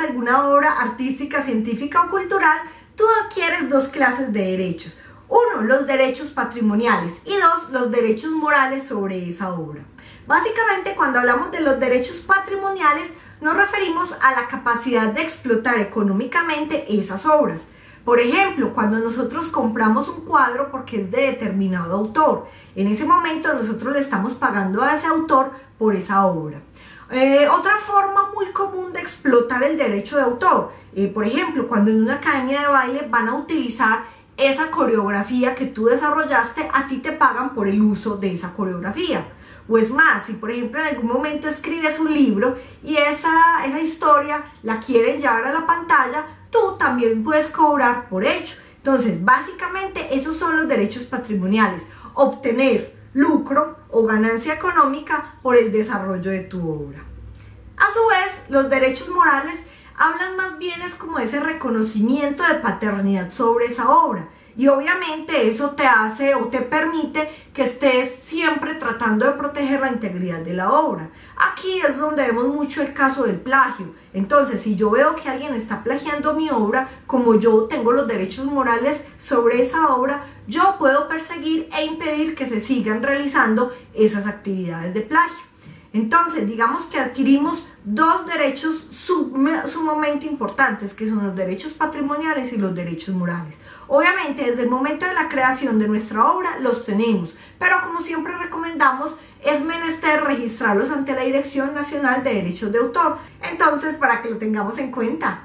alguna obra artística, científica o cultural, tú adquieres dos clases de derechos. Uno, los derechos patrimoniales y dos, los derechos morales sobre esa obra. Básicamente, cuando hablamos de los derechos patrimoniales, nos referimos a la capacidad de explotar económicamente esas obras. Por ejemplo, cuando nosotros compramos un cuadro porque es de determinado autor, en ese momento nosotros le estamos pagando a ese autor por esa obra. Eh, otra forma muy común de explotar el derecho de autor, eh, por ejemplo, cuando en una academia de baile van a utilizar esa coreografía que tú desarrollaste, a ti te pagan por el uso de esa coreografía. O es más, si por ejemplo en algún momento escribes un libro y esa, esa historia la quieren llevar a la pantalla, tú también puedes cobrar por ello. Entonces, básicamente esos son los derechos patrimoniales. Obtener lucro o ganancia económica por el desarrollo de tu obra. A su vez, los derechos morales hablan más bien es como ese reconocimiento de paternidad sobre esa obra. Y obviamente eso te hace o te permite que estés siempre tratando de proteger la integridad de la obra. Aquí es donde vemos mucho el caso del plagio. Entonces, si yo veo que alguien está plagiando mi obra, como yo tengo los derechos morales sobre esa obra, yo puedo perseguir e impedir que se sigan realizando esas actividades de plagio. Entonces, digamos que adquirimos dos derechos sumamente importantes, que son los derechos patrimoniales y los derechos morales. Obviamente, desde el momento de la creación de nuestra obra los tenemos, pero como siempre recomendamos, es menester registrarlos ante la Dirección Nacional de Derechos de Autor. Entonces, para que lo tengamos en cuenta.